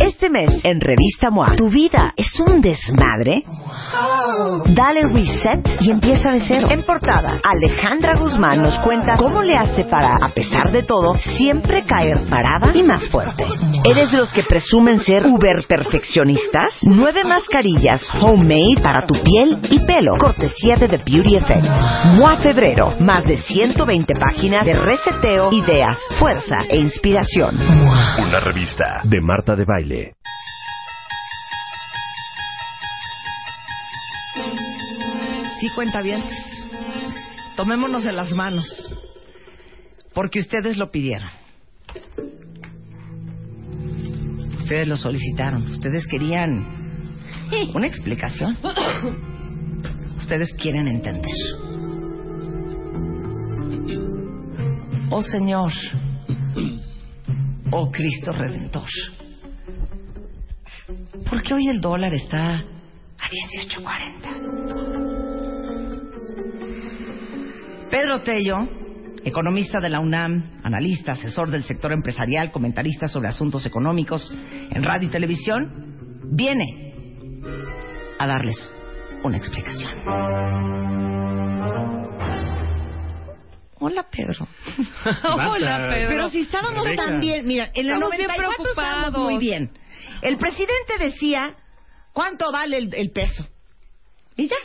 Este mes en Revista MOA, ¿tu vida es un desmadre? Dale reset y empieza de cero. En portada, Alejandra Guzmán nos cuenta cómo le hace para, a pesar de todo, siempre caer parada y más fuerte. ¿Eres de los que presumen ser uber perfeccionistas? Nueve mascarillas homemade para tu piel y pelo. Cortesía de The Beauty Effect. MOA Febrero. Más de 120 páginas de reseteo, ideas, fuerza e inspiración. Una revista de Marta de Baile. Sí, cuenta bien. Tomémonos de las manos. Porque ustedes lo pidieron. Ustedes lo solicitaron. Ustedes querían una explicación. Ustedes quieren entender. Oh Señor. Oh Cristo Redentor. ¿Por qué hoy el dólar está a 18.40? Pedro Tello, economista de la UNAM, analista, asesor del sector empresarial, comentarista sobre asuntos económicos en radio y televisión, viene a darles una explicación. Hola, Pedro. Hola, Pedro. Pero si estábamos Rebeca. tan bien, mira, en el Estamos bien 94 estábamos muy bien. El presidente decía, ¿cuánto vale el, el peso? Y ya,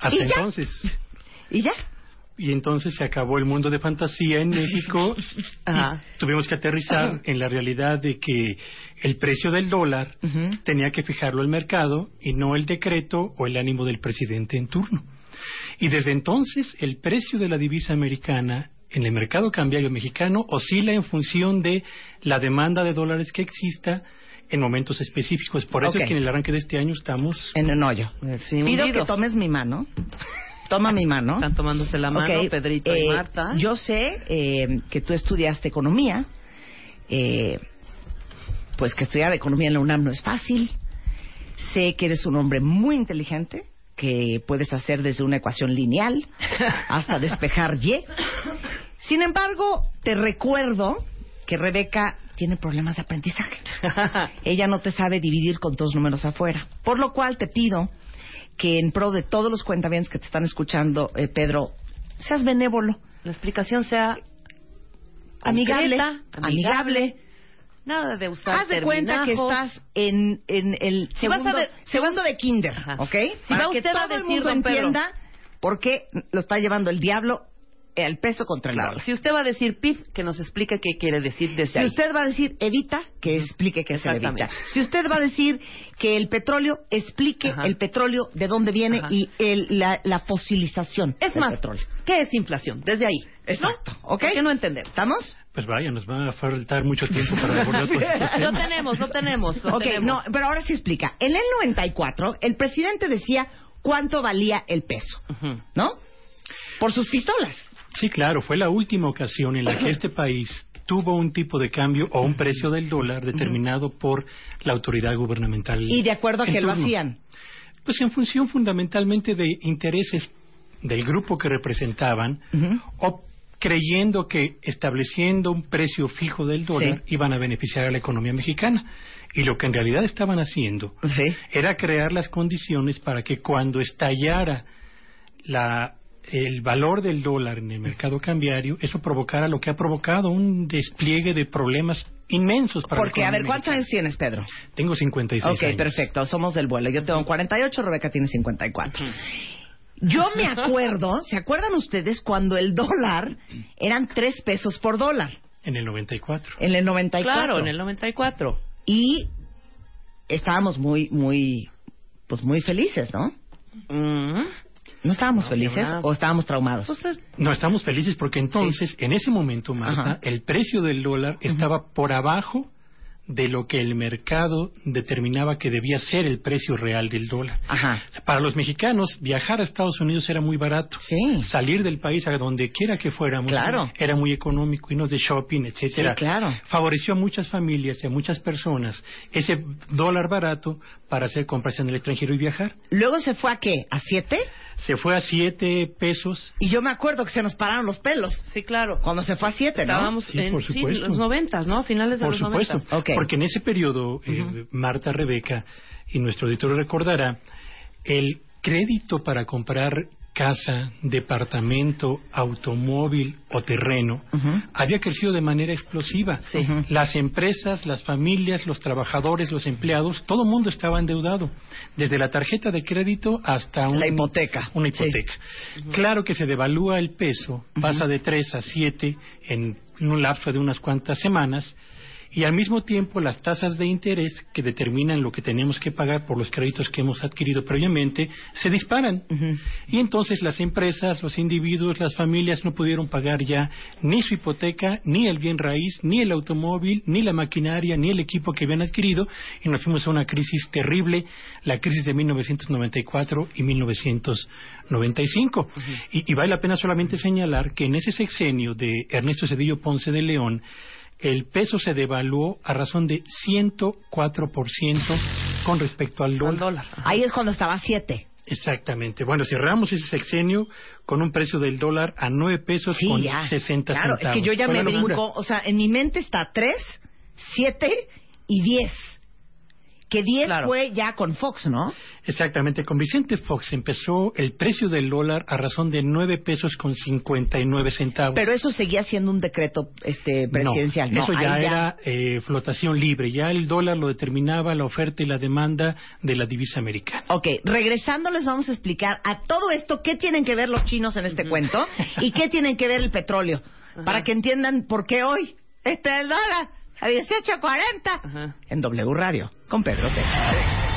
Hasta ¿Y ya? entonces. y ya. Y entonces se acabó el mundo de fantasía en México Ajá. y tuvimos que aterrizar en la realidad de que el precio del dólar tenía que fijarlo el mercado y no el decreto o el ánimo del presidente en turno. Y desde entonces el precio de la divisa americana en el mercado cambiario mexicano oscila en función de la demanda de dólares que exista en momentos específicos. Por eso es que en el arranque de este año estamos En el hoyo. Sí, Pido que tomes mi mano. Toma mi mano. Están tomándose la mano Pedrito y eh, Marta. Yo sé eh, que tú estudiaste economía. eh, pues que estudiar economía en la UNAM no es fácil. Sé que eres un hombre muy inteligente, que puedes hacer desde una ecuación lineal hasta despejar Y. Sin embargo, te recuerdo que Rebeca tiene problemas de aprendizaje. Ella no te sabe dividir con dos números afuera. Por lo cual te pido que en pro de todos los cuentavientes que te están escuchando, eh, Pedro, seas benévolo, La explicación sea amigable, concreta, amigable. Nada de usar Haz de cuenta que estás en, en el Si segundo, de- segundo de kinder, Ajá. ¿ok? Si Para va que usted a todo el mundo entienda por qué lo está llevando el diablo el peso contra el Claro, dólar. si usted va a decir PIB, que nos explique qué quiere decir desde Si ahí. usted va a decir evita, que explique qué es el evita. Exactamente. Si usted va a decir que el petróleo, explique Ajá. el petróleo de dónde viene Ajá. y el- la, la fosilización Es del más, petróleo. ¿qué es inflación? Desde ahí. Exacto, ¿no? ¿ok? ¿Por qué no entendemos? ¿Estamos? Pues vaya, nos va a faltar mucho tiempo para abordar todos estos Lo temas. tenemos, lo tenemos, lo Ok, tenemos. no, pero ahora sí explica. En el 94, el presidente decía cuánto valía el peso. ¿no? Por sus pistolas. Sí, claro, fue la última ocasión en la que este país tuvo un tipo de cambio o un precio del dólar determinado por la autoridad gubernamental. Y de acuerdo a que lo turno. hacían. Pues en función fundamentalmente de intereses del grupo que representaban o creyendo que estableciendo un precio fijo del dólar Sí. iban a beneficiar a la economía mexicana. Y lo que en realidad estaban haciendo Sí. era crear las condiciones para que cuando estallara la, el valor del dólar en el mercado cambiario, eso provocara lo que ha provocado un despliegue de problemas inmensos para Porque, la a ver, ¿cuántos años tienes, Pedro? Tengo 56 Ok, años. perfecto, somos del vuelo. Yo tengo 48, Rebeca tiene 54. Yo me acuerdo, ¿se acuerdan ustedes cuando el dólar eran tres pesos por dólar? En el 94. En el 94. Claro, en el 94. Y estábamos muy, muy, pues muy felices, ¿no? Mm. ¿No estábamos No, felices o estábamos traumados? Pues es- No, estamos felices porque entonces, en ese momento, Marta, Ajá. el precio del dólar estaba por abajo de lo que el mercado determinaba que debía ser el precio real del dólar. Ajá. Para los mexicanos, viajar a Estados Unidos era muy barato. Sí. Salir del país a donde quiera que fuéramos Claro. era muy económico, irnos de shopping, etcétera. Sí, claro. Favoreció a muchas familias y a muchas personas ese dólar barato para hacer compras en el extranjero y viajar. Luego se fue a qué? ¿A siete? Se fue a siete pesos. Y yo me acuerdo que se nos pararon los pelos. Sí, claro. Cuando se fue a siete, ¿no? Estábamos Sí, en por sí, supuesto. los noventas, ¿no? Finales de Por los supuesto, noventas. Ok. porque en ese periodo, eh, Marta Rebeca y nuestro editor recordará, el crédito para comprar casa, departamento, automóvil o terreno había crecido de manera explosiva. Sí. Las empresas, las familias, los trabajadores, los empleados, todo el mundo estaba endeudado, desde la tarjeta de crédito hasta un- La hipoteca. una Sí. hipoteca. Claro que se devalúa el peso, pasa de 3 a 7 en un lapso de unas cuantas semanas y al mismo tiempo las tasas de interés que determinan lo que tenemos que pagar por los créditos que hemos adquirido previamente se disparan. Y entonces las empresas, los individuos, las familias no pudieron pagar ya ni su hipoteca, ni el bien raíz, ni el automóvil, ni la maquinaria, ni el equipo que habían adquirido y nos fuimos a una crisis terrible, la crisis de 1994 y 1995. y, y vale la pena solamente señalar que en ese sexenio de Ernesto Cedillo Ponce de León, el peso se devaluó a razón de 104% con respecto al dólar. dólar. Ahí es cuando estaba a siete. Exactamente. Bueno, cerramos ese sexenio con un precio del dólar a 9 pesos Sí, con ya. 60 claro, centavos. es que yo ya Fue me brinco, o sea, en mi mente está 3, 7 y 10. Que 10 Claro. fue ya con Fox, ¿no? Exactamente. Con Vicente Fox empezó el precio del dólar a razón de 9 pesos con 59 centavos. Pero eso seguía siendo un decreto este presidencial. No, No, eso ya era eh, flotación libre. Ya el dólar lo determinaba la oferta y la demanda de la divisa americana. Ok, regresando les vamos a explicar a todo esto qué tienen que ver los chinos en este cuento y qué tienen que ver el petróleo. Para que entiendan por qué hoy está el dólar a 18.40 Ajá. en W Radio con Pedro Pérez.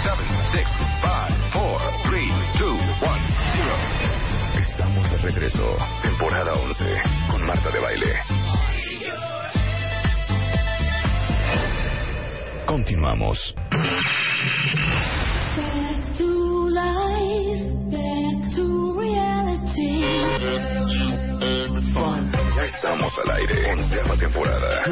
Seven, six, five, four, three, two, one, zero. Estamos de regreso. Temporada 11 con Marta de Baile. Continuamos. Estamos al aire. Onceava temporada.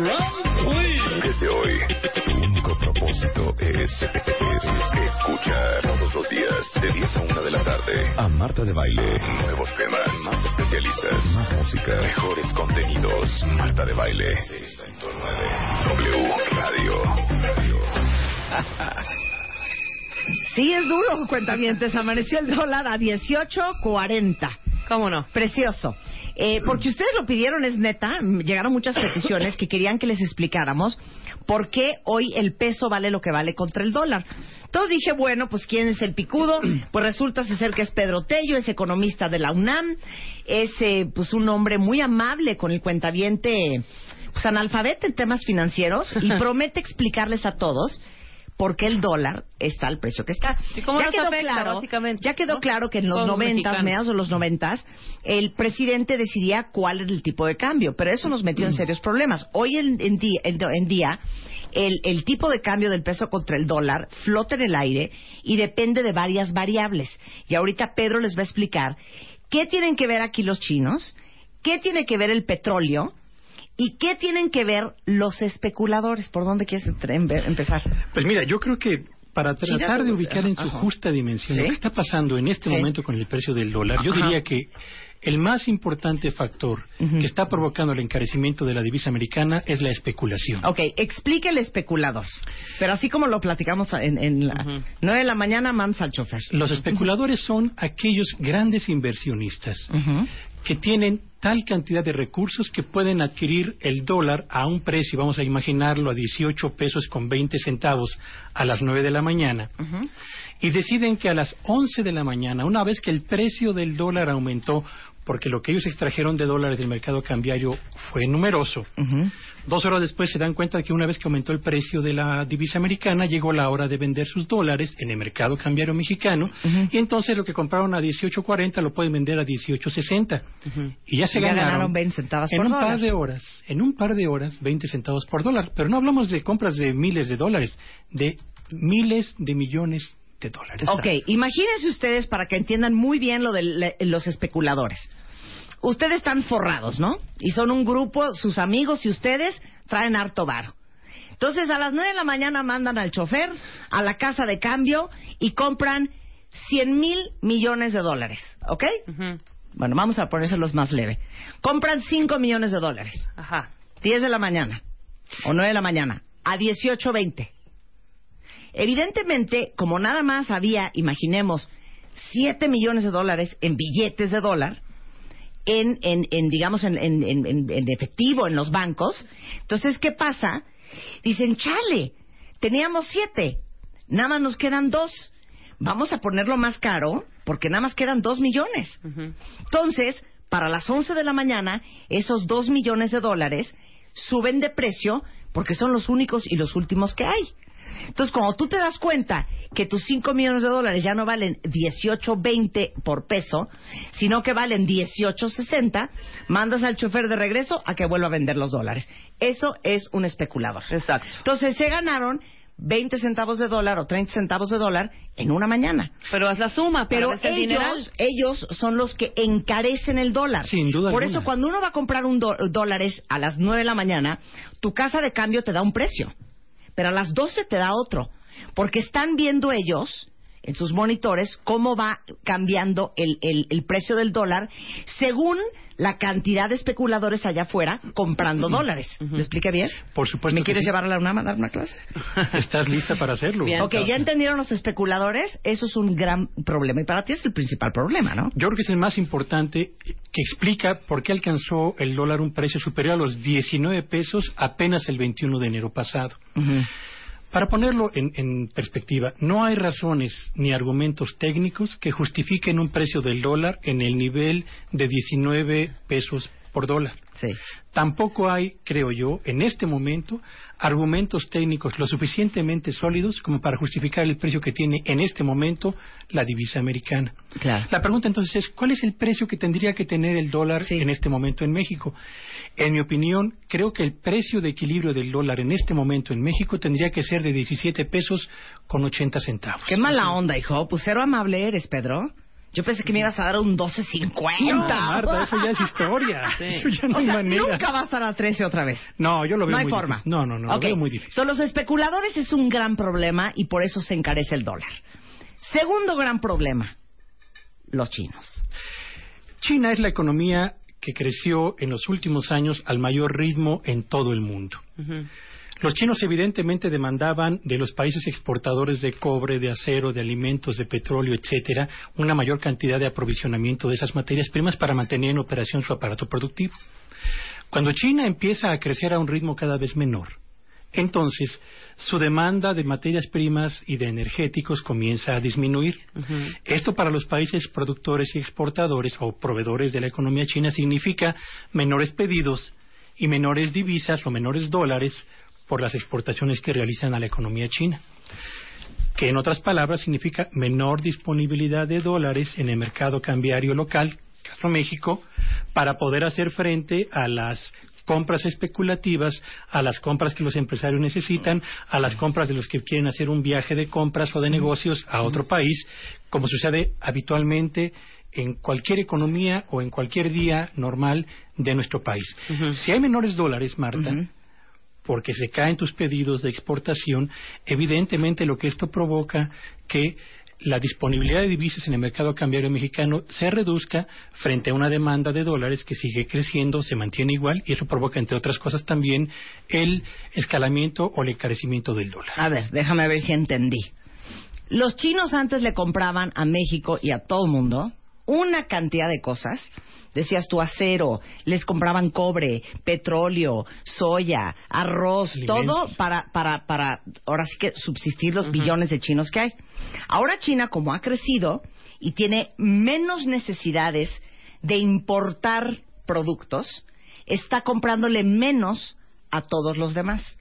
Desde hoy, tu único propósito es, es escuchar todos los días de 10 a 1 de la tarde a Marta de Baile. Nuevos temas, más especialistas, más música, mejores contenidos. Marta de Baile. 6.9 W Radio. Sí, es duro, cuentavientes. Amaneció el dólar a 18.40. ¿Cómo no? Precioso. Eh, porque ustedes lo pidieron, es neta. Llegaron muchas peticiones que querían que les explicáramos por qué hoy el peso vale lo que vale contra el dólar. Entonces dije, bueno, pues ¿quién es el picudo? Pues resulta ser que es Pedro Tello, es economista de la UNAM, es eh, pues un hombre muy amable con el cuentaviente, pues analfabeta en temas financieros y promete explicarles a todos por qué el dólar está al precio que está. ¿Y cómo ya nos quedó afecta, claro, ya quedó no? claro que en los noventas, mediados de los noventas, el presidente decidía cuál era el tipo de cambio, pero eso nos metió en serios problemas. Hoy en, en día, en, en día el, el tipo de cambio del peso contra el dólar flota en el aire y depende de varias variables. Y ahorita Pedro les va a explicar qué tienen que ver aquí los chinos, qué tiene que ver el petróleo y qué tienen que ver los especuladores. ¿Por dónde quieres em- empezar? Pues mira, yo creo que para tratar de ubicar en su justa dimensión ¿Sí? lo que está pasando en este Sí. momento con el precio del dólar, yo Ajá. diría que el más importante factor que está provocando el encarecimiento de la divisa americana es la especulación. Ok, explique el especulador. Pero así como lo platicamos en, en la Ujú. 9 de la mañana, mansa al chofer. Los especuladores son aquellos grandes inversionistas que tienen tal cantidad de recursos que pueden adquirir el dólar a un precio, vamos a imaginarlo, a 18 pesos con 20 centavos a las 9 de la mañana, Ujú. Y deciden que a las 11 de la mañana, una vez que el precio del dólar aumentó porque lo que ellos extrajeron de dólares del mercado cambiario fue numeroso. Dos horas después se dan cuenta de que una vez que aumentó el precio de la divisa americana, llegó la hora de vender sus dólares en el mercado cambiario mexicano, y entonces lo que compraron a 18.40 lo pueden vender a 18.60. Y ya se Ya ganaron, ganaron 20 centavos en por un dólar. par de horas, en un par de horas, 20 centavos por dólar. Pero no hablamos de compras de miles de dólares, de miles de millones de dólares. Ok, imagínense ustedes para que entiendan muy bien lo de le- los especuladores. Ustedes están forrados, ¿no? Y son un grupo, sus amigos y ustedes traen harto varo. Entonces a las 9 de la mañana mandan al chofer a la casa de cambio y compran 100 mil millones de dólares, ¿ok? Ujú. Bueno, vamos a ponérselos más leve. Compran 5 millones de dólares. Ajá. 10 de la mañana o 9 de la mañana a 18.20. Evidentemente, como nada más había, imaginemos, 7 millones de dólares en billetes de dólar, en, en, en, digamos, en, en, en- en- en efectivo en los bancos, entonces, ¿qué pasa? Dicen, chale, teníamos 7, nada más nos quedan 2. Vamos a ponerlo más caro porque nada más quedan 2 millones. Entonces, para las 11 de la mañana, esos 2 millones de dólares suben de precio porque son los únicos y los últimos que hay. Entonces, cuando tú te das cuenta que tus 5 millones de dólares ya no valen 18.20 por peso, sino que valen 18.60, mandas al chofer de regreso a que vuelva a vender los dólares. Eso es un especulador. Exacto. Entonces, se ganaron 20 centavos de dólar o 30 centavos de dólar en una mañana. Pero haz la suma. Pero el ellos, ellos son los que encarecen el dólar. Sin duda Por alguna. eso cuando uno va a comprar un do- dólares a las 9 de la mañana, tu casa de cambio te da un precio. Pero a las 12 te da otro. Porque están viendo ellos en sus monitores cómo va cambiando el, el- el precio del dólar según la cantidad de especuladores allá afuera comprando dólares. ¿Me expliqué bien? Por supuesto ¿Me que quieres sí. llevar a la UNAM a dar una clase? ¿Estás lista para hacerlo? Bien. Ok, ya entendieron los especuladores. Eso es un gran problema. Y para ti es el principal problema, ¿no? Yo creo que es el más importante que explica por qué alcanzó el dólar un precio superior a los 19 pesos apenas el 21 de enero pasado. Para ponerlo en, en perspectiva, no hay razones ni argumentos técnicos que justifiquen un precio del dólar en el nivel de 19 pesos por dólar. Sí. Tampoco hay, creo yo, en este momento, argumentos técnicos lo suficientemente sólidos como para justificar el precio que tiene en este momento la divisa americana. Claro. La pregunta entonces es, ¿cuál es el precio que tendría que tener el dólar Sí. en este momento en México? En mi opinión, creo que el precio de equilibrio del dólar en este momento en México tendría que ser de 17 pesos con 80 centavos. Qué mala onda, hijo. Pues cero amable eres, Pedro. Yo pensé que me ibas a dar un 12.50. No, Marta, eso ya es historia. Sí. Eso ya no O hay manera. nunca vas a la 13 otra vez. No, yo lo veo no hay muy forma. difícil. No, no, no, Ok. lo veo muy difícil. So, los especuladores es un gran problema y por eso se encarece el dólar. Segundo gran problema, los chinos. China es la economía que creció en los últimos años al mayor ritmo en todo el mundo. Ujú. Los chinos evidentemente demandaban de los países exportadores de cobre, de acero, de alimentos, de petróleo, etcétera, una mayor cantidad de aprovisionamiento de esas materias primas para mantener en operación su aparato productivo. Cuando China empieza a crecer a un ritmo cada vez menor, entonces su demanda de materias primas y de energéticos comienza a disminuir. Esto para los países productores y exportadores o proveedores de la economía china significa menores pedidos y menores divisas o menores dólares por las exportaciones que realizan a la economía china que en otras palabras significa menor disponibilidad de dólares en el mercado cambiario local, caso México, para poder hacer frente a las compras especulativas, a las compras que los empresarios necesitan, a las compras de los que quieren hacer un viaje de compras o de negocios a otro país, como sucede habitualmente en cualquier economía o en cualquier día normal de nuestro país. Si hay menores dólares, Marta. Porque se caen tus pedidos de exportación, evidentemente lo que esto provoca que la disponibilidad de divisas en el mercado cambiario mexicano se reduzca frente a una demanda de dólares que sigue creciendo, se mantiene igual y eso provoca, entre otras cosas, también el escalamiento o el encarecimiento del dólar. A ver, déjame ver si entendí. Los chinos antes le compraban a México y a todo el mundo una cantidad de cosas. Decías tú acero, les compraban cobre, petróleo, soya, arroz, Alimentos. todo para, para, para, ahora sí que subsistir los billones de chinos que hay. Ahora China, como ha crecido y tiene menos necesidades de importar productos está comprándole menos a todos los demás.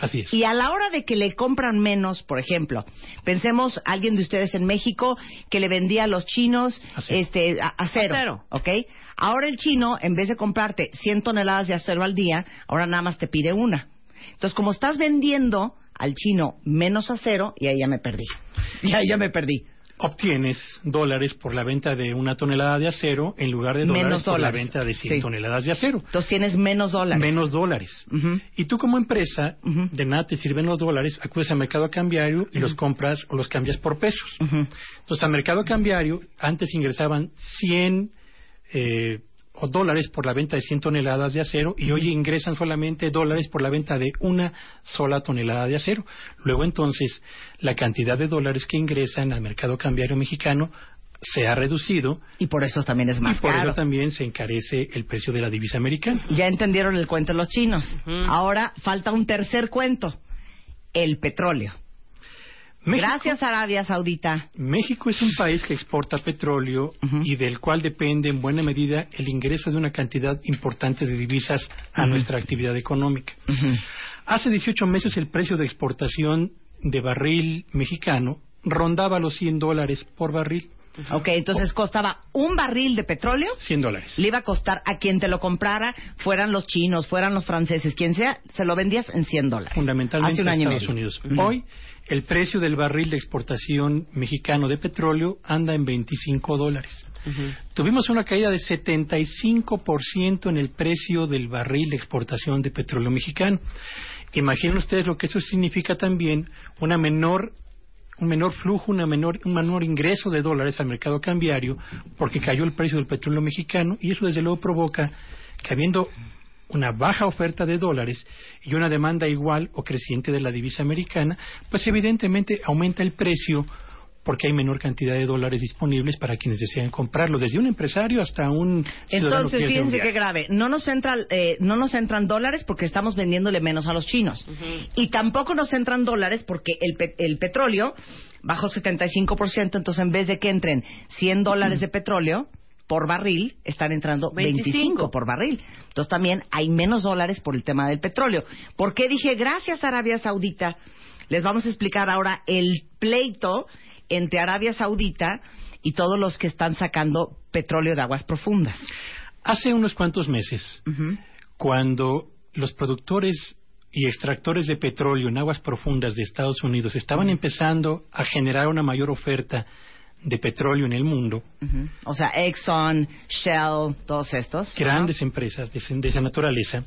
Así es. Y a la hora de que le compran menos, por ejemplo, pensemos alguien de ustedes en México que le vendía a los chinos Acero. este a- acero, Acero. ¿ok? Ahora el chino, en vez de comprarte 100 toneladas de acero al día, ahora nada más te pide una. Entonces, como estás vendiendo al chino menos acero, y ahí ya me perdí. Y ahí ya me perdí. Obtienes dólares por la venta de una tonelada de acero en lugar de dólares Menos por la venta de 100 Sí. toneladas de acero. Entonces tienes menos dólares. Menos dólares. Y tú como empresa, de nada te sirven los dólares, acudes al mercado cambiario y los compras o los cambias por pesos. Entonces, al mercado cambiario, antes ingresaban 100 eh, o dólares por la venta de 100 toneladas de acero y hoy ingresan solamente dólares por la venta de una sola tonelada de acero. Luego, entonces, la cantidad de dólares que ingresan al mercado cambiario mexicano se ha reducido Y por eso también es y más por caro. eso también se encarece el precio de la divisa americana. Ya entendieron el cuento los chinos. Ahora falta un tercer cuento. El petróleo. México- Gracias, Arabia Saudita. México es un país que exporta petróleo y del cual depende en buena medida el ingreso de una cantidad importante de divisas a nuestra actividad económica. Hace 18 meses el precio de exportación de barril mexicano rondaba los 100 dólares por barril. Ok, entonces costaba un barril de petróleo. 100 dólares. Le iba a costar a quien te lo comprara, fueran los chinos, fueran los franceses, quien sea, se lo vendías en 100 dólares. Fundamentalmente Hace un año Estados. Unidos. Hoy el precio del barril de exportación mexicano de petróleo anda en 25 dólares. Tuvimos una caída de 75% en el precio del barril de exportación de petróleo mexicano. Imaginen ustedes lo que eso significa también una menor un menor flujo, una menor, un menor ingreso de dólares al mercado cambiario porque cayó el precio del petróleo mexicano y eso desde luego provoca que habiendo una baja oferta de dólares y una demanda igual o creciente de la divisa americana, pues evidentemente aumenta el precio porque hay menor cantidad de dólares disponibles para quienes desean comprarlo, desde un empresario hasta un ciudadano Entonces, fíjense qué grave. No nos, entra, eh, no nos entran dólares porque estamos vendiéndole menos a los chinos. Y tampoco nos entran dólares porque el, pe- el petróleo bajó 75%. Entonces, en vez de que entren 100 dólares de petróleo por barril, están entrando 25, 25 por barril. Entonces, también hay menos dólares por el tema del petróleo. ¿Por qué dije gracias Arabia Saudita? Les vamos a explicar ahora el pleito entre Arabia Saudita y todos los que están sacando petróleo de aguas profundas. Hace unos cuantos meses, cuando los productores y extractores de petróleo en aguas profundas de Estados Unidos estaban empezando a generar una mayor oferta de petróleo en el mundo. O sea, Exxon, Shell, todos estos. grandes empresas de, esa naturaleza,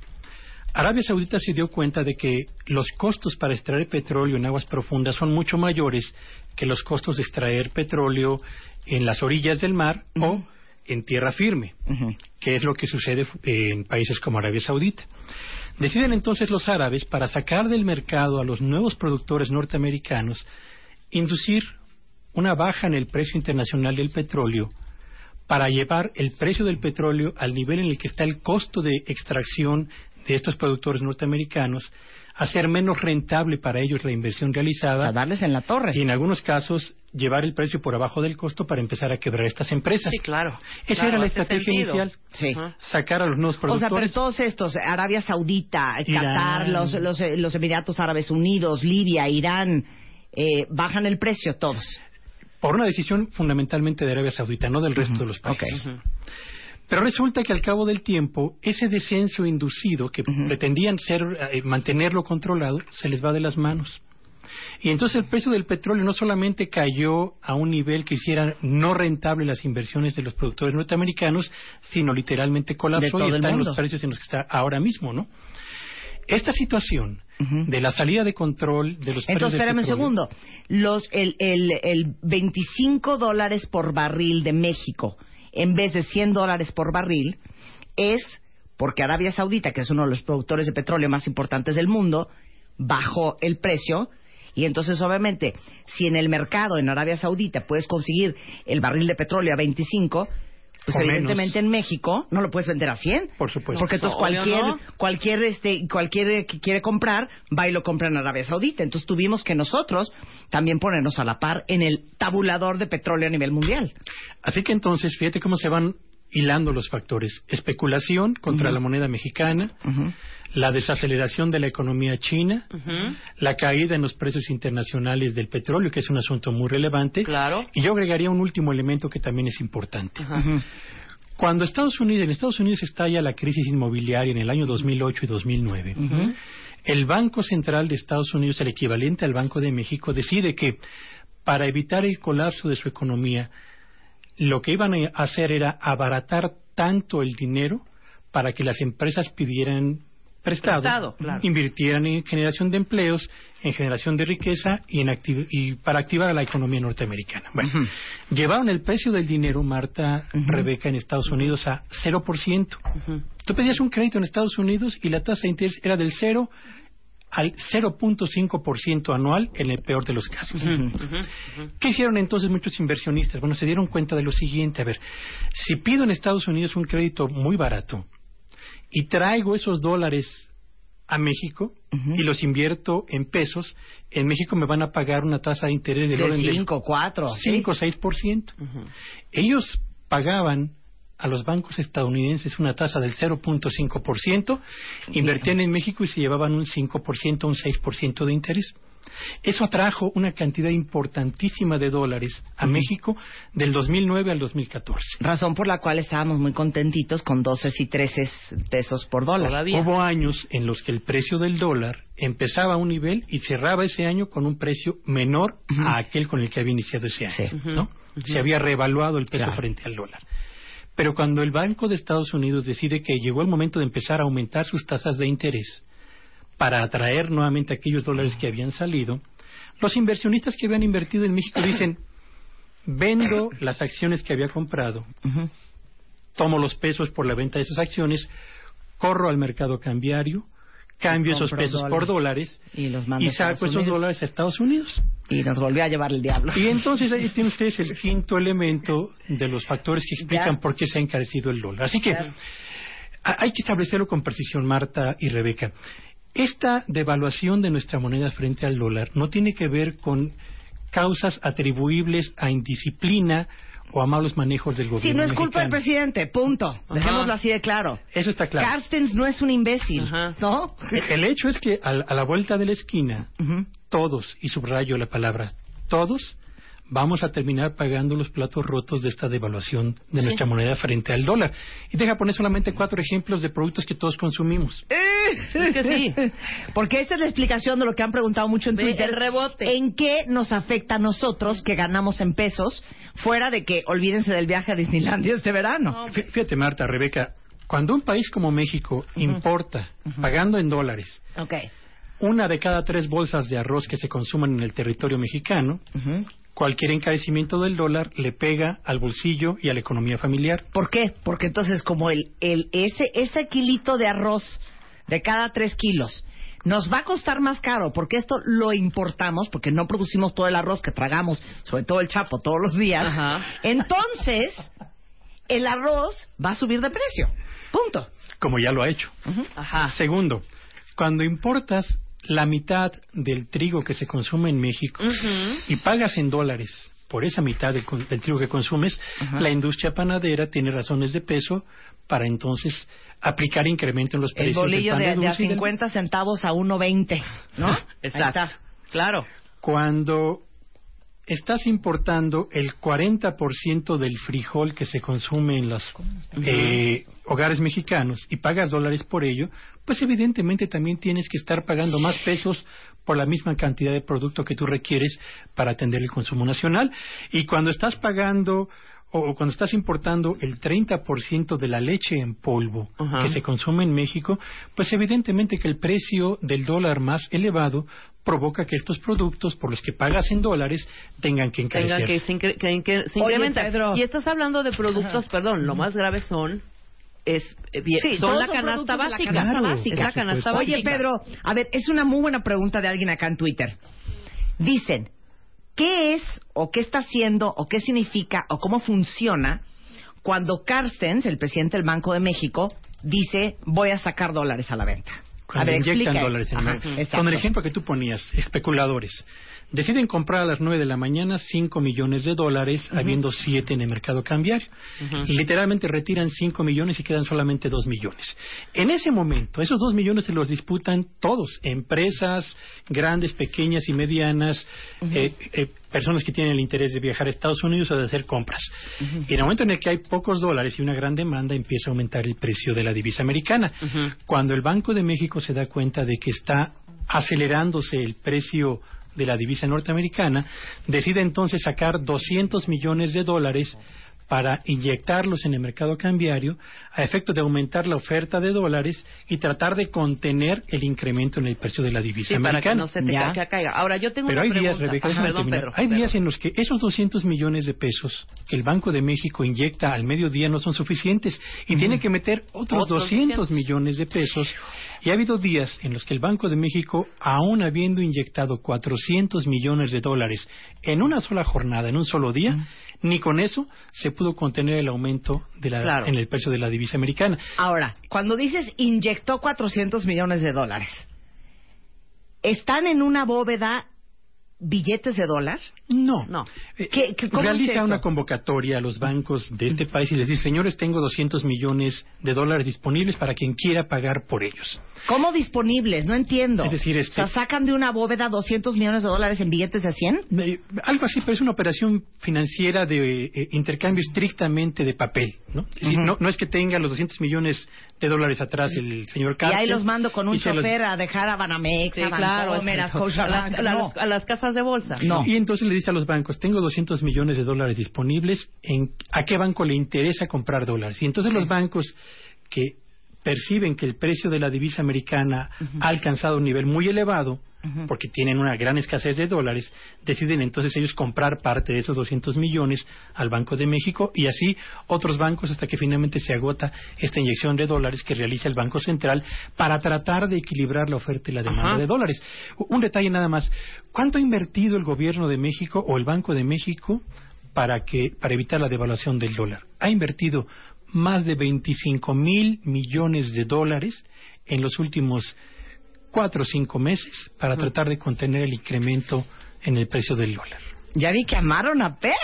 Arabia Saudita se dio cuenta de que los costos para extraer petróleo en aguas profundas son mucho mayores que los costos de extraer petróleo en las orillas del mar o en tierra firme, que es lo que sucede en países como Arabia Saudita. Deciden entonces los árabes, para sacar del mercado a los nuevos productores norteamericanos, inducir una baja en el precio internacional del petróleo para llevar el precio del petróleo al nivel en el que está el costo de extracción de estos productores norteamericanos, hacer menos rentable para ellos la inversión O realizada sea, darles en la torre. y en algunos casos llevar el precio por abajo del costo para empezar a quebrar estas empresas. Sí, claro. Esa Claro, era la estrategia sentido. inicial. Sí. Sacar a los nuevos O sea, pero productores. todos estos, Arabia Saudita. Qatar, los, los, los Emiratos Árabes Unidos, Libia, Irán, eh, bajan el precio todos. Por una decisión fundamentalmente de Arabia Saudita, no del resto de los países. Pero resulta que al cabo del tiempo, ese descenso inducido que pretendían ser eh, mantenerlo controlado, se les va de las manos. Y entonces el precio del petróleo no solamente cayó a un nivel que hiciera no rentable las inversiones de los productores norteamericanos, sino literalmente colapsó y está en los precios en los que está ahora mismo, ¿no? Esta situación de la salida de control de los Entonces, espérame un segundo. Los, el, el, el 25 dólares por barril de México, en vez de 100 dólares por barril, es porque Arabia Saudita, que es uno de los productores de petróleo más importantes del mundo, bajó el precio. Y entonces, obviamente, si en el mercado, en Arabia Saudita, puedes conseguir el barril de petróleo a 25, pues O evidentemente menos. en México no lo puedes vender a 100. Por supuesto. Porque entonces cualquier, ¿no? cualquier, este, cualquier que quiere comprar va y lo compra en Arabia Saudita. Entonces tuvimos que nosotros también ponernos a la par en el tabulador de petróleo a nivel mundial. Así que entonces, fíjate cómo se van hilando los factores. Especulación contra la moneda mexicana, la desaceleración de la economía china, la caída en los precios internacionales del petróleo, que es un asunto muy relevante. Claro. Y yo agregaría un último elemento que también es importante. Cuando Estados Unidos, en Estados Unidos estalla la crisis inmobiliaria en el año 2008 y 2009, Ujú. el Banco Central de Estados Unidos, el equivalente al Banco de México, decide que para evitar el colapso de su economía, lo que iban a hacer era abaratar tanto el dinero para que las empresas pidieran prestado, Prestado, claro. invirtieran en generación de empleos, en generación de riqueza y, en activ- y para activar a la economía norteamericana. Bueno, Ujú. llevaron el precio del dinero, Marta. Rebeca, en Estados Unidos a 0%. Ujú. Tú pedías un crédito en Estados Unidos y la tasa de interés era del 0 al 0.5% anual en el peor de los casos. ¿Qué hicieron entonces muchos inversionistas? Bueno, se dieron cuenta de lo siguiente. A ver, si pido en Estados Unidos un crédito muy barato y traigo esos dólares a México y los invierto en pesos, en México me van a pagar una tasa de interés del De orden del 5, 4. 5 o 6%. Ujú. Ellos pagaban a los bancos estadounidenses una tasa del 0.5%, invertían en México y se llevaban un 5%, un 6% de interés. Eso atrajo una cantidad importantísima de dólares a México del 2009 al 2014. Razón por la cual estábamos muy contentitos con 12 y 13 pesos por dólar. Todavía. Hubo años en los que el precio del dólar empezaba a un nivel y cerraba ese año con un precio menor a aquel con el que había iniciado ese año. Sí. ¿no? Se había reevaluado el peso Claro. frente al dólar. Pero cuando el Banco de Estados Unidos decide que llegó el momento de empezar a aumentar sus tasas de interés para atraer nuevamente aquellos dólares que habían salido, los inversionistas que habían invertido en México dicen, vendo las acciones que había comprado, tomo los pesos por la venta de esas acciones, corro al mercado cambiario, cambio esos pesos por dólares Y los y saco esos dólares a Estados Unidos. Y nos volvió a llevar el diablo. Y entonces ahí tienen ustedes el quinto elemento de los factores que explican Ya. por qué se ha encarecido el dólar. Así que Claro. hay que establecerlo con precisión, Marta y Rebeca. Esta devaluación de nuestra moneda frente al dólar no tiene que ver con causas atribuibles a indisciplina o a malos manejos del Sí, gobierno no es culpa del presidente, punto. Dejémoslo así de claro. Eso está claro. Carstens no es un imbécil, Ajá. ¿no? El hecho es que a la vuelta de la esquina todos, y subrayo la palabra, todos vamos a terminar pagando los platos rotos de esta devaluación de nuestra moneda frente al dólar. Y deja poner solamente cuatro ejemplos de productos que todos consumimos. Es que sí. Porque esa es la explicación de lo que han preguntado mucho en Twitter. el rebote. ¿En qué nos afecta a nosotros que ganamos en pesos fuera de que olvídense del viaje a Disneylandia este verano? Fí- Fíjate, Marta, Rebeca, cuando un país como México importa, pagando en dólares, una de cada tres bolsas de arroz que se consuman en el territorio mexicano, Ujú. Cualquier encarecimiento del dólar le pega al bolsillo y a la economía familiar. ¿Por qué? Porque entonces como el, el ese ese kilito de arroz de cada tres kilos nos va a costar más caro porque esto lo importamos porque no producimos todo el arroz que tragamos, sobre todo el chapo todos los días. Ajá. Entonces el arroz va a subir de precio. Punto. como ya lo ha hecho. Ajá. Segundo, cuando importas la mitad del trigo que se consume en México y pagas en dólares por esa mitad del, del trigo que consumes, la industria panadera tiene razones de peso para entonces aplicar incremento en los El precios del bolillo pan de, de a dulce y del- 50 centavos a 1.20, ¿no? Exacto. Claro. Cuando estás importando el 40% del frijol que se consume en los eh, hogares mexicanos y pagas dólares por ello, pues evidentemente también tienes que estar pagando más pesos por la misma cantidad de producto que tú requieres para atender el consumo nacional. Y cuando estás pagando o o cuando estás importando el 30% de la leche en polvo que se consume en México, pues evidentemente que el precio del dólar más elevado provoca que estos productos por los que pagas en dólares tengan que Tengan encarecerse. que se, incre- que- se Oye. Pedro. Y estás hablando de productos, perdón, lo más grave son es eh, bien- Sí, son la canasta básica. canasta Claro, básica. Es la canasta básica. Oye, Pedro, a ver, es una muy buena pregunta de alguien acá en Twitter. Dicen, ¿qué es o qué está haciendo o qué significa o cómo funciona cuando Carstens, el presidente del Banco de México, dice voy a sacar dólares a la venta? Cuando ver, inyectan dólares en Ajá. Con el ejemplo que tú ponías, especuladores. Deciden comprar a las 9 de la mañana 5 millones de dólares, habiendo 7 en el mercado cambiario. Y literalmente retiran 5 millones y quedan solamente 2 millones. En ese momento, esos 2 millones se los disputan todos, empresas grandes, pequeñas y medianas, eh, eh, personas que tienen el interés de viajar a Estados Unidos o de hacer compras. Y en el momento en el que hay pocos dólares y una gran demanda, empieza a aumentar el precio de la divisa americana. Cuando el Banco de México se da cuenta de que está acelerándose el precio de la divisa norteamericana, decide entonces sacar 200 millones de dólares para inyectarlos en el mercado cambiario a efecto de aumentar la oferta de dólares y tratar de contener el incremento en el precio de la divisa Sí, para que no se te ca- caiga. Ahora, yo tengo Pero hay días. Rebeca, Ajá, déjame perdón, terminar. Pedro. hay Pedro. días en los que esos 200 millones de pesos que el Banco de México inyecta al mediodía no son suficientes y tiene que meter otros, Otros 200 200. millones de pesos. Y ha habido días en los que el Banco de México, aún habiendo inyectado 400 millones de dólares en una sola jornada, en un solo día, ni con eso se pudo contener el aumento de la, Claro. en el precio de la divisa americana. Ahora, cuando dices inyectó 400 millones de dólares, ¿están en una bóveda billetes de dólar? No. No. Eh, ¿Qué- qué- es realiza una convocatoria a los bancos de este país y les dice, señores, tengo 200 millones de dólares disponibles para quien quiera pagar por ellos. ¿Cómo disponibles? No entiendo. Es decir, este- O sea, sacan de una bóveda 200 millones de dólares en billetes de 100. Eh, algo así, pero es una operación financiera de eh, intercambio estrictamente de papel, ¿no? Es decir, no, no es que tenga los 200 millones de dólares atrás el señor Y Carter. ahí los mando con un y los- chofer a dejar a Banamex, Sí, a claro. A a, No. a las casas de bolsa. No. Y entonces le dice a los bancos, tengo 200 millones de dólares disponibles, ¿en ¿a qué banco le interesa comprar dólares? Y entonces los bancos que perciben que el precio de la divisa americana ha alcanzado un nivel muy elevado, porque tienen una gran escasez de dólares, deciden entonces ellos comprar parte de esos 200 millones al Banco de México y así otros bancos hasta que finalmente se agota esta inyección de dólares que realiza el Banco Central para tratar de equilibrar la oferta y la demanda de dólares. Un detalle nada más. ¿Cuánto ha invertido el gobierno de México o el Banco de México para, que, para evitar la devaluación del dólar? Ha invertido más de 25 mil millones de dólares en los últimos cuatro o cinco meses para tratar de contener el incremento en el precio del dólar. Ya vi que amaron a Pedro.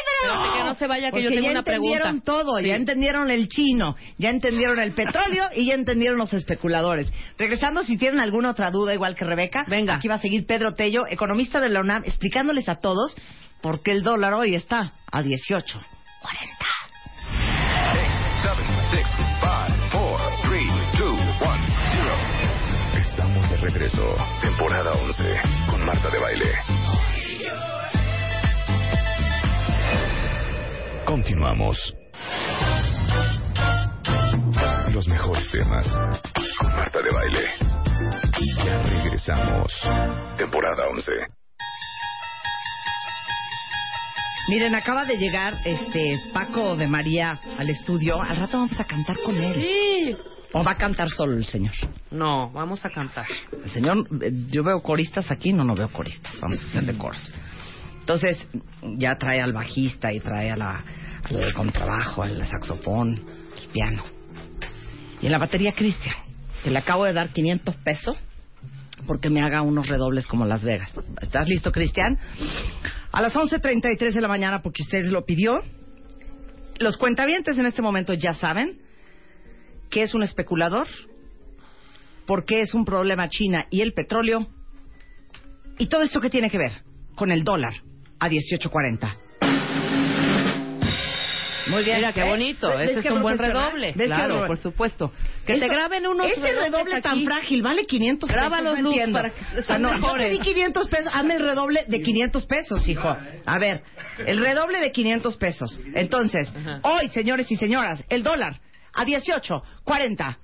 Que no se vaya, que yo Porque tengo ya una entendieron pregunta. todo, Sí. ya entendieron el chino, ya entendieron el petróleo y ya entendieron los especuladores. Regresando, si tienen alguna otra duda, igual que Rebeca, Venga. aquí va a seguir Pedro Tello, economista de la UNAM, explicándoles a todos por qué el dólar hoy está a 18.40. regreso. Temporada 11 con Marta de Baile. Continuamos. Los mejores temas con Marta de Baile. Ya regresamos. Temporada 11. Miren, acaba de llegar este Paco de María al estudio. Al rato vamos a cantar con él. Sí. ¿O va a cantar solo el señor? No, vamos a cantar. El señor, eh, yo veo coristas aquí, no, no veo coristas. Vamos a hacer de coros. Entonces, ya trae al bajista y trae a la, al contrabajo, al saxofón, al piano. Y en la batería, Cristian, que le acabo de dar 500 pesos porque me haga unos redobles como Las Vegas. ¿Estás listo, Cristian? A las 11.33 de la mañana, porque usted lo pidió. Los cuentavientes en este momento ya saben qué es un especulador, por qué es un problema China y el petróleo, y todo esto que tiene que ver con el dólar a 18.40. Muy bien. Mira, qué ¿ves? bonito. ¿Ves Ese es un buen redoble. ¿Ves qué Claro, por supuesto. Que Eso- te graben unos Ese redoble tan aquí. frágil vale 500 Grábalos, pesos. no Luz, entiendo. para no, sean yo mejores. pedí 500 pesos. Hazme el redoble de 500 pesos, hijo. A ver, el redoble de 500 pesos. Entonces, Ajá. hoy, señores y señoras, el dólar a 18.40.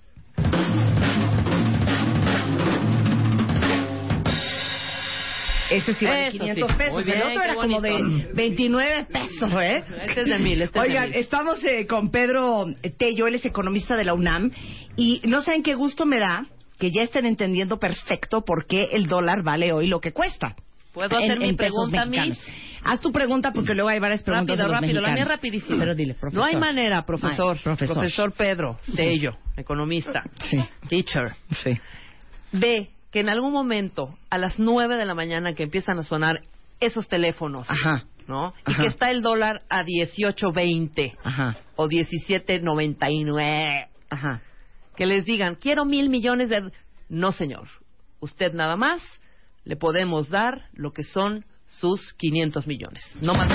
Ese sí vale Eso 500 sí. pesos. Bien, el otro era como de 29 pesos, ¿eh? Este es de mil, este es de Oigan, mil. estamos eh, con Pedro Tello, él es economista de la UNAM, y no saben qué gusto me da que ya estén entendiendo perfecto por qué el dólar vale hoy lo que cuesta. ¿Puedo hacer mi pregunta. Miss? Haz tu pregunta porque luego hay varias preguntas Rápido, de los rápido, la mía es rapidísima. Pero dile, profesor. No hay manera, profesor. Ay, profesor. Pedro, Tello, economista, Sí. teacher. Sí. ve que en algún momento, a las 9 de la mañana que empiezan a sonar esos teléfonos, Ajá. ¿no? Y que está el dólar a 18.20 Ajá. o 17.99, Ajá. que les digan, quiero mil millones de... No, señor. Usted nada más le podemos dar lo que son sus 500 millones. No más.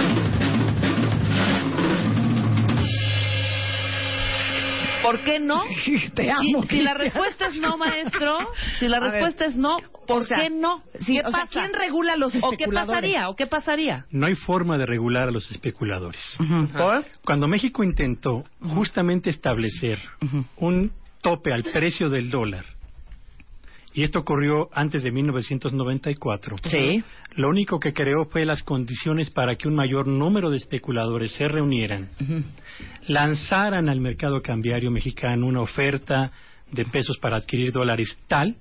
¿Por qué no? Te Si, amo. si la Cristian. respuesta es no, maestro, si la respuesta es no, ¿por o sea, qué no? sí, ¿Qué o sea, pasa? ¿quién regula a los ¿O qué especuladores? pasaría? ¿O qué pasaría? No hay forma de regular a los especuladores. Ujú. ¿Por? Cuando México intentó justamente establecer Ujú. un tope al precio del dólar, y esto ocurrió antes de 1994, Sí. lo único que creó fue las condiciones para que un mayor número de especuladores se reunieran, lanzaran al mercado cambiario mexicano una oferta de pesos para adquirir dólares tal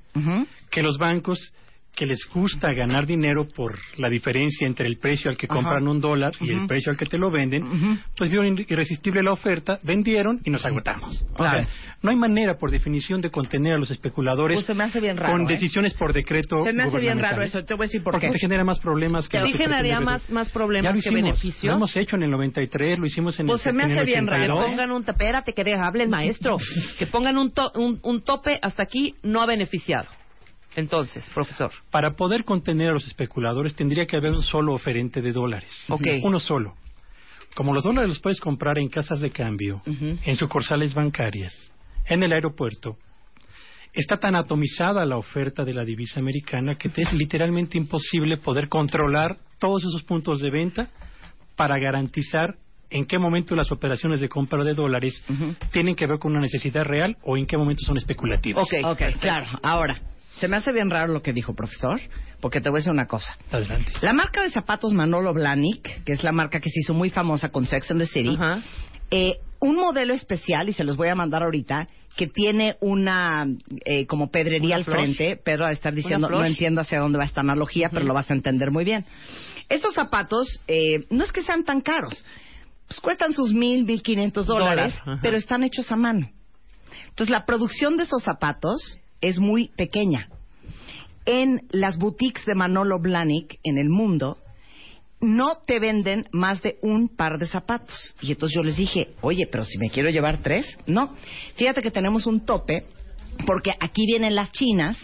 que los bancos que les gusta ganar dinero por la diferencia entre el precio al que Ajá. compran un dólar y el precio al que te lo venden, Ujú. pues vieron ir- irresistible la oferta, vendieron y nos agotamos. Claro. O sea, no hay manera, por definición, de contener a los especuladores Pues se me hace bien raro, con ¿eh? decisiones por decreto. Se me hace bien raro eso. Te voy a decir por Porque qué. te genera más problemas que Sí generaría más, más Ya problemas lo que hicimos, beneficios. Lo hemos hecho en el 93, lo hicimos en Pues se el me en el hace bien raro, 82. ¿eh? pongan un espérate que deja, hable el maestro que pongan un, to- un, un tope hasta aquí no ha beneficiado entonces profesor Para poder contener a los especuladores tendría que haber un solo oferente de dólares. Ok. Uno solo. Como los dólares los puedes comprar en casas de cambio, en sucursales bancarias, en el aeropuerto, está tan atomizada la oferta de la divisa americana que te es literalmente imposible poder controlar todos esos puntos de venta para garantizar en qué momento las operaciones de compra de dólares tienen que ver con una necesidad real o en qué momento son especulativas. Ok. Ok, claro. Ahora, se me hace bien raro lo que dijo profesor, porque te voy a decir una cosa. Adelante. La marca de zapatos Manolo Blahnik, que es la marca que se hizo muy famosa con Sex and the City, Ajá. eh, un modelo especial, y se los voy a mandar ahorita, que tiene una eh, como pedrería ¿Una al frente. Pedro va a estar diciendo, no entiendo hacia dónde va esta analogía, pero lo vas a entender muy bien. Esos zapatos eh, no es que sean tan caros. Pues cuestan sus mil, mil quinientos dólares, pero están hechos a mano. Entonces la producción de esos zapatos es muy pequeña. En las boutiques de Manolo Blahnik en el mundo no te venden más de un par de zapatos. Y entonces yo les dije, oye, pero si me quiero llevar tres, no. Fíjate que tenemos un tope porque aquí vienen las chinas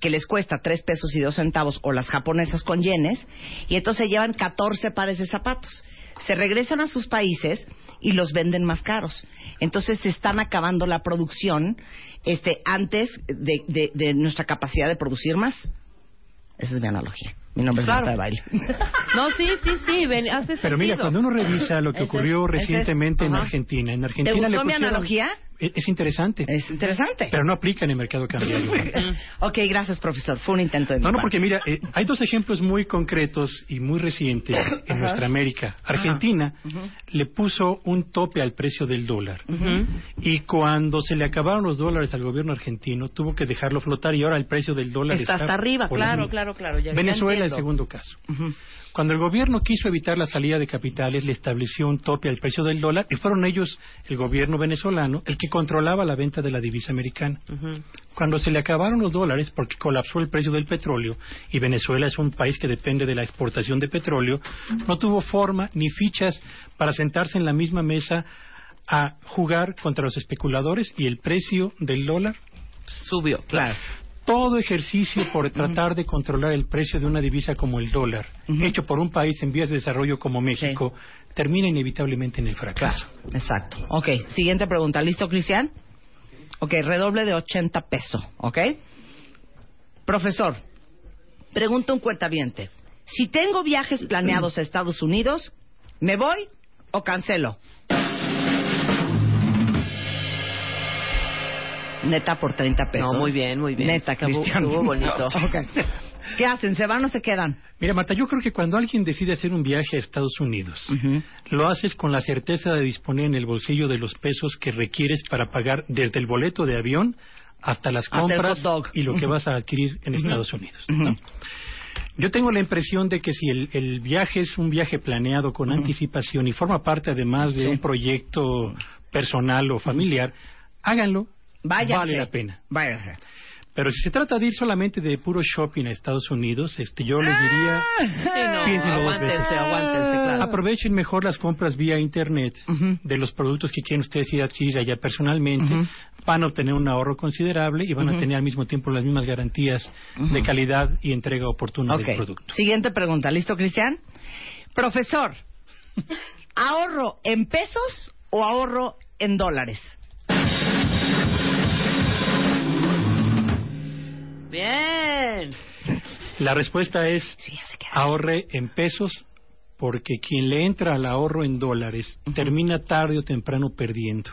que les cuesta tres pesos y dos centavos o las japonesas con yenes y entonces llevan 14 pares de zapatos. Se regresan a sus países y los venden más caros. Entonces se están acabando la producción este, antes de, de- de nuestra capacidad de producir más. Esa es mi analogía. Mi nombre Claro. es Marta de Baile. no sí sí sí ven- hace Pero mira, sentido. cuando uno revisa lo que ocurrió recientemente en. Argentina, en Argentina ¿Te le gustó mi pusieron- analogía? Es, es interesante, Es interesante. pero no aplica en el mercado cambiario. ok, gracias, profesor. Fue un intento de No, no, parte. porque mira, eh, hay dos ejemplos muy concretos y muy recientes en nuestra América. Argentina le puso un tope al precio del dólar. Y cuando se le acabaron los dólares al gobierno argentino, tuvo que dejarlo flotar y ahora el precio del dólar está está hasta arriba claro claro claro ya Venezuela, el segundo caso. Cuando el gobierno quiso evitar la salida de capitales, le estableció un tope al precio del dólar y fueron ellos, el gobierno venezolano, el que controlaba la venta de la divisa americana. Cuando se le acabaron los dólares porque colapsó el precio del petróleo y Venezuela es un país que depende de la exportación de petróleo, no tuvo forma ni fichas para sentarse en la misma mesa a jugar contra los especuladores y el precio del dólar subió claro todo ejercicio por tratar de controlar el precio de una divisa como el dólar, hecho por un país en vías de desarrollo como México, termina inevitablemente en el fracaso. Exacto. Ok, siguiente pregunta. ¿Listo, Cristian? Ok, redoble de 80 pesos, ¿ok? Profesor, pregunta un cuentaviente. Si tengo viajes planeados a Estados Unidos, ¿me voy o cancelo? Neta por 30 pesos. No, muy bien, muy bien. Neta, Cristian. estuvo bonito. Ok. ¿Qué hacen? ¿Se van o se quedan? Mira, Marta, yo creo que cuando alguien decide hacer un viaje a Estados Unidos, lo haces con la certeza de disponer en el bolsillo de los pesos que requieres para pagar desde el boleto de avión hasta las compras y lo que vas a adquirir en Estados Unidos. Yo tengo la impresión de que si el, el viaje es un viaje planeado con anticipación y forma parte además de Sí. un proyecto personal o familiar, háganlo, Váyanse. vale la pena. Váyanse. Pero si se trata de ir solamente de puro shopping a Estados Unidos, este, yo les diría, Sí, no, piénsenlo dos aguántense, veces. aguántense, claro. aprovechen mejor las compras vía internet de los productos que quieren ustedes ir a adquirir allá personalmente. Van a obtener un ahorro considerable y van a tener al mismo tiempo las mismas garantías de calidad y entrega oportuna del producto. Siguiente pregunta. ¿Listo, Cristian? Profesor, ¿ahorro en pesos o ahorro en dólares? Bien. La respuesta es Sí, ahorre en pesos porque quien le entra al ahorro en dólares termina tarde o temprano perdiendo.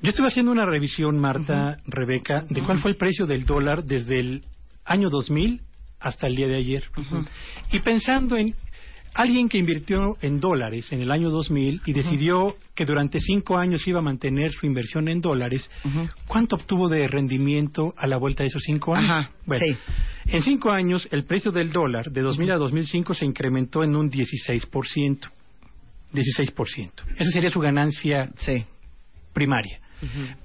Yo estuve haciendo una revisión, Marta, Rebeca, de cuál fue el precio del dólar desde el año 2000 hasta el día de ayer. Y pensando en alguien que invirtió en dólares en el año 2000 y decidió que durante cinco años iba a mantener su inversión en dólares. ¿cuánto obtuvo de rendimiento a la vuelta de esos cinco años? Ajá, Bueno, sí. en cinco años el precio del dólar de 2000 a 2005 se incrementó en un 16%. 16%. Esa sería su ganancia Sí. primaria.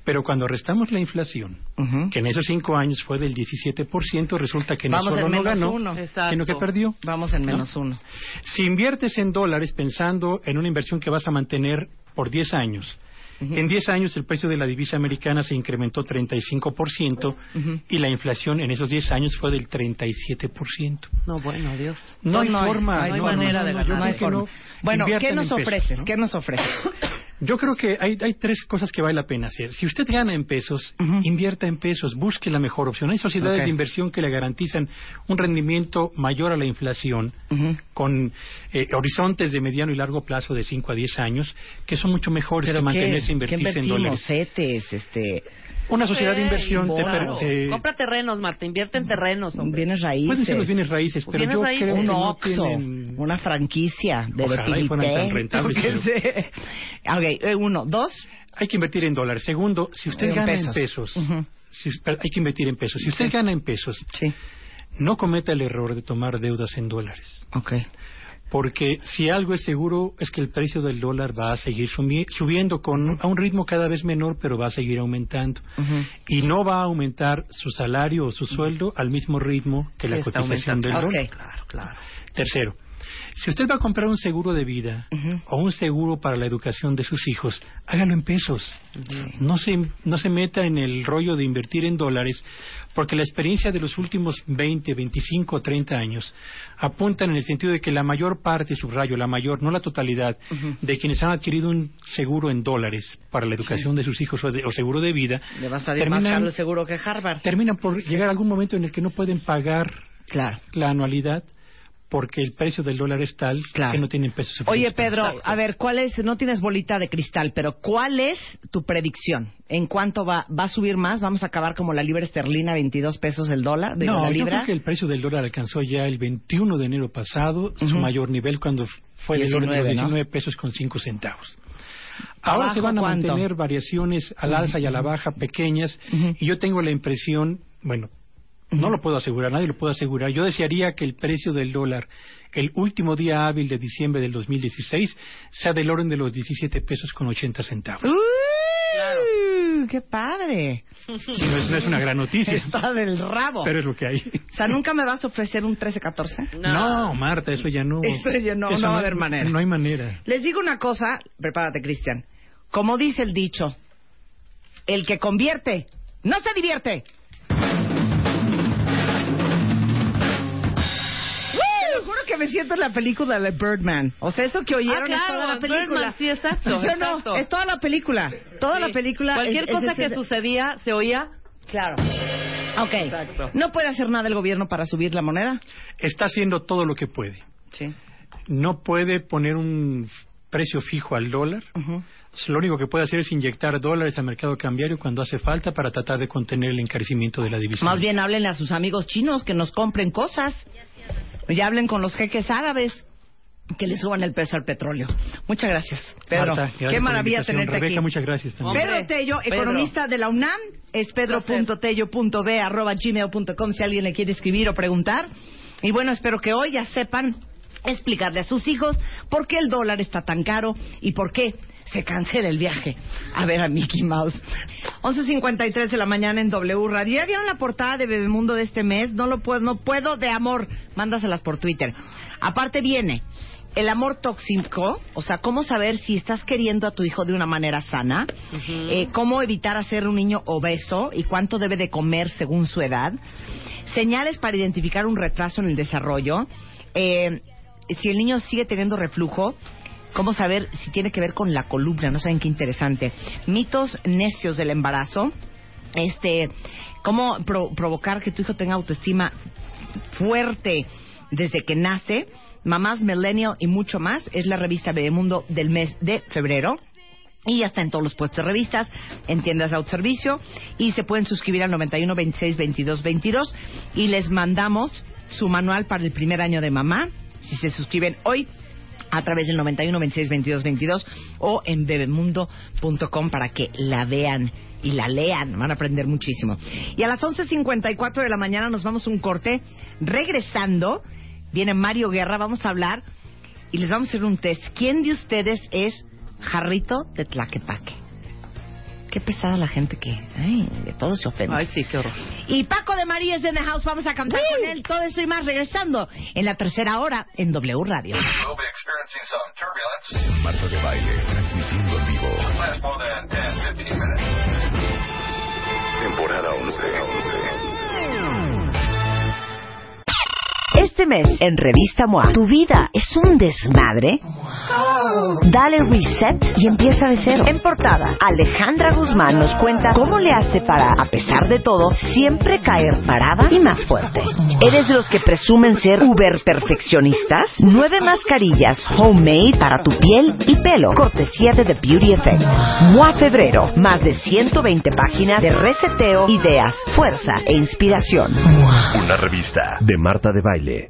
Pero cuando restamos la inflación, Ujú. que en esos cinco años fue del 17%, resulta que no Vamos solo en no ganó, uno. Sino que perdió. Vamos en ¿No? menos uno. Si inviertes en dólares pensando en una inversión que vas a mantener por 10 años, en 10 años el precio de la divisa americana se incrementó 35% Ujú. y la inflación en esos 10 años fue del 37%. No, bueno, Dios. No, hay no hay- forma. no hay no, manera no, de no, ganar. No hay forma. no. Bueno, ¿qué nos ofreces? ¿no? ¿Qué nos ofreces? Yo creo que hay, hay tres cosas que vale la pena hacer. Si usted gana en pesos, invierta en pesos, busque la mejor opción. Hay sociedades de inversión que le garantizan un rendimiento mayor a la inflación con eh, horizontes de mediano y largo plazo de 5 a 10 años que son mucho mejores que mantenerse ¿Qué invertirse en invertimos? dólares. CETES, este... Una sociedad de inversión te per- claro. te- Compra terrenos, Marta, invierte en terrenos, hombre. Bienes raíces. pueden ser los bienes raíces, pero Bienes yo raíces. creo que un no Oxxo, tienen- una franquicia de Ojalá y fueran tan rentables, pero- sé. Ok, eh, uno. Dos. Hay que invertir en dólares. Segundo, si usted En gana pesos. en pesos, si- hay que invertir en pesos. Si usted Sí. gana en pesos, Sí. no cometa el error de tomar deudas en dólares. Ok. Porque si algo es seguro es que el precio del dólar va a seguir subiendo con a un ritmo cada vez menor, pero va a seguir aumentando. Y no va a aumentar su salario o su sueldo al mismo ritmo que la cotización del dólar. Ok. Claro, claro. Tercero, si usted va a comprar un seguro de vida o un seguro para la educación de sus hijos, hágalo en pesos. No se, no se meta en el rollo de invertir en dólares, porque la experiencia de los últimos 20, 25 o 30 años apuntan en el sentido de que la mayor parte, subrayo, la mayor, no la totalidad, de quienes han adquirido un seguro en dólares para la educación de sus hijos o, de- o seguro de vida, Le va a salir más terminan, caro el seguro que Harvard. terminan por llegar a algún momento en el que no pueden pagar Claro. la anualidad porque el precio del dólar es tal Claro. que no tienen pesos Oye, suficientes para Pedro, a ver, ¿cuál es? No tienes bolita de cristal, pero ¿cuál es tu predicción? ¿En cuánto va? ¿Va a subir más? ¿Vamos a acabar como la libra esterlina, 22 pesos el dólar? Digo, no, la yo libra. creo que el precio del dólar alcanzó ya el 21 de enero pasado su mayor nivel cuando fue de los 19, ¿no? 19 pesos con 5 centavos. Ahora ¿Abajo se van a cuánto? mantener variaciones al alza y a la baja pequeñas y yo tengo la impresión, bueno, no lo puedo asegurar, nadie lo puede asegurar. Yo desearía que el precio del dólar el último día hábil de diciembre del 2016 sea del orden de los 17 pesos con 80 centavos. ¡Uy! ¡Qué padre! No es, no es una gran noticia, Está del rabo. pero es lo que hay. O sea, ¿nunca me vas a ofrecer un 13-14? No. Marta, eso ya no. Eso ya no, no va a haber manera. No hay manera. Les digo una cosa, prepárate, Cristian. Como dice el dicho, el que convierte no se divierte. Que me siento en la película de Birdman. O sea, eso que oyeron Ah, claro, es toda la película. Birdman, sí, exacto, ¿Sí o no? exacto. Es toda la película. Toda Sí. la película. Cualquier es- es cosa que sucedía se oía. Claro. Ok. Exacto. ¿No puede hacer nada el gobierno para subir la moneda? Está haciendo todo lo que puede. Sí. No puede poner un precio fijo al dólar. Lo único que puede hacer es inyectar dólares al mercado cambiario cuando hace falta para tratar de contener el encarecimiento de la divisa. Más bien háblenle a sus amigos chinos que nos compren cosas. Y hablen con los jeques árabes que le suban el peso al petróleo. Muchas gracias. Pedro, Marta, gracias qué maravilla tenerte Rebeca, aquí. muchas gracias también. Pedro Tello, Pedro. economista de la UNAM, es pedro.tello.b arroba gmail.com si alguien le quiere escribir o preguntar. Y bueno, espero que hoy ya sepan explicarle a sus hijos por qué el dólar está tan caro y por qué se cancela el viaje a ver a Mickey Mouse. 11.53 de la mañana en W Radio. ¿Ya vieron la portada de Bebemundo de este mes? No lo puedo, no puedo de amor. Mándaselas por Twitter. Aparte viene el amor tóxico, o sea, cómo saber si estás queriendo a tu hijo de una manera sana, eh, cómo evitar hacer un niño obeso y cuánto debe de comer según su edad, señales para identificar un retraso en el desarrollo, eh, si el niño sigue teniendo reflujo, cómo saber si tiene que ver con la columna, no saben qué interesante, mitos necios del embarazo, este, cómo pro- provocar que tu hijo tenga autoestima fuerte desde que nace, Mamás Millennial y mucho más, es la revista Bebemundo del mes de febrero. Y ya está en todos los puestos de revistas, en tiendas de autoservicio. Y se pueden suscribir al 91 26 22 22. Y les mandamos su manual para el primer año de mamá. Si se suscriben hoy a través del 91 26 22 22 o en bebemundo.com para que la vean y la lean. Van a aprender muchísimo. Y a las 11.54 de la mañana nos vamos un corte. Regresando, viene Mario Guerra. Vamos a hablar y les vamos a hacer un test. ¿Quién de ustedes es Jarrito de Tlaquepaque? Qué pesada la gente que... Ay, de todo se ofende. Ay, sí, qué horror. Y Paco de María es en the house. Vamos a cantar con él. Todo eso y más regresando en la tercera hora en W Radio. Marta de baile, transmitiendo en vivo. Last more than 10, 15 minutes. Temporada 11. Este mes en Revista MOA, ¿tu vida es un desmadre? Dale reset y empieza de cero. En portada, Alejandra Guzmán nos cuenta cómo le hace para, a pesar de todo, siempre caer parada y más fuerte. ¿Eres de los que presumen ser uber perfeccionistas? Nueve mascarillas homemade para tu piel y pelo. Cortesía de The Beauty Effect. MOA Febrero. Más de 120 páginas de reseteo, ideas, fuerza e inspiración. Una revista de Marta de baile.